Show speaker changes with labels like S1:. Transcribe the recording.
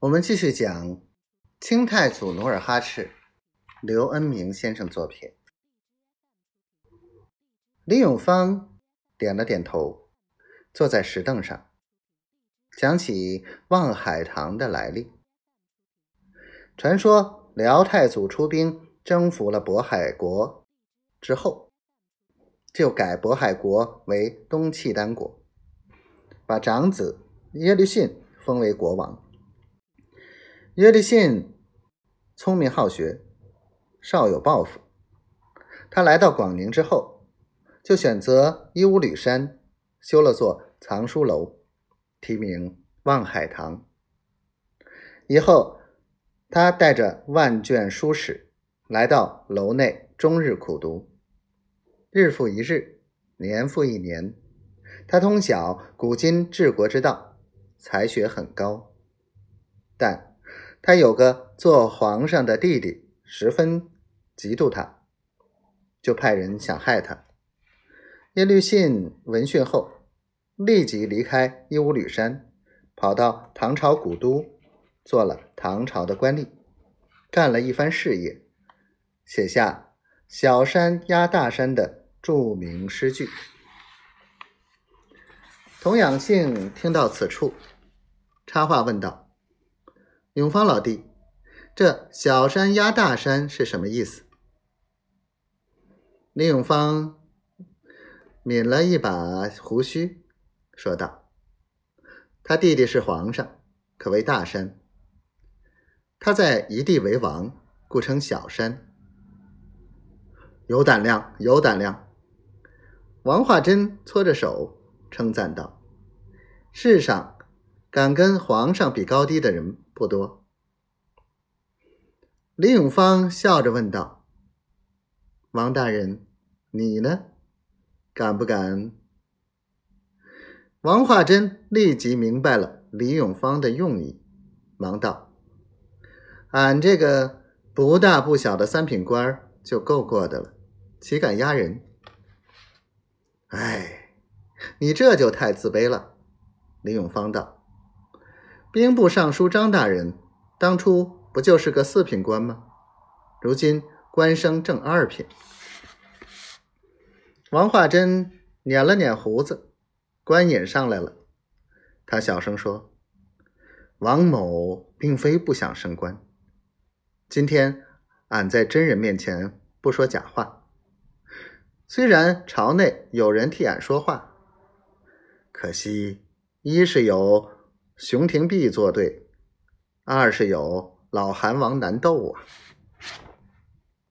S1: 我们继续讲清太祖努尔哈赤，刘恩明先生作品。李永芳点了点头，坐在石凳上，讲起望海堂的来历。传说辽太祖出兵征服了渤海国之后，就改渤海国为东契丹国，把长子耶律信封为国王。耶律信聪明好学，少有抱负。他来到广宁之后，就选择一五吕山修了座藏书楼，题名望海堂。以后，他带着万卷书史来到楼内，终日苦读。日复一日，年复一年，他通晓古今治国之道，才学很高，但。他有个做皇上的弟弟，十分嫉妒他，就派人想害他。耶律信闻讯后，立即离开伊吾吕山，跑到唐朝古都，做了唐朝的官吏，干了一番事业，写下“小山压大山”的著名诗句。童养性听到此处，插话问道。永芳老弟，这小山压大山是什么意思？李永芳抿了一把胡须，说道：“他弟弟是皇上，可谓大山。他在一地为王，故称小山。有胆量，有胆量。”王化贞搓着手称赞道：“世上敢跟皇上比高低的人。”不多。李永芳笑着问道：“王大人，你呢？敢不敢？”王化贞立即明白了李永芳的用意，忙道：“俺这个不大不小的三品官就够过的了，岂敢压人？”哎，你这就太自卑了。”李永芳道。兵部尚书张大人当初不就是个四品官吗？如今官升正二品。王化贞捻了捻胡子，官瘾上来了。他小声说：“王某并非不想升官，今天俺在真人面前不说假话。虽然朝内有人替俺说话，可惜一是有。”熊廷弼作对，二是有老韩王难斗啊。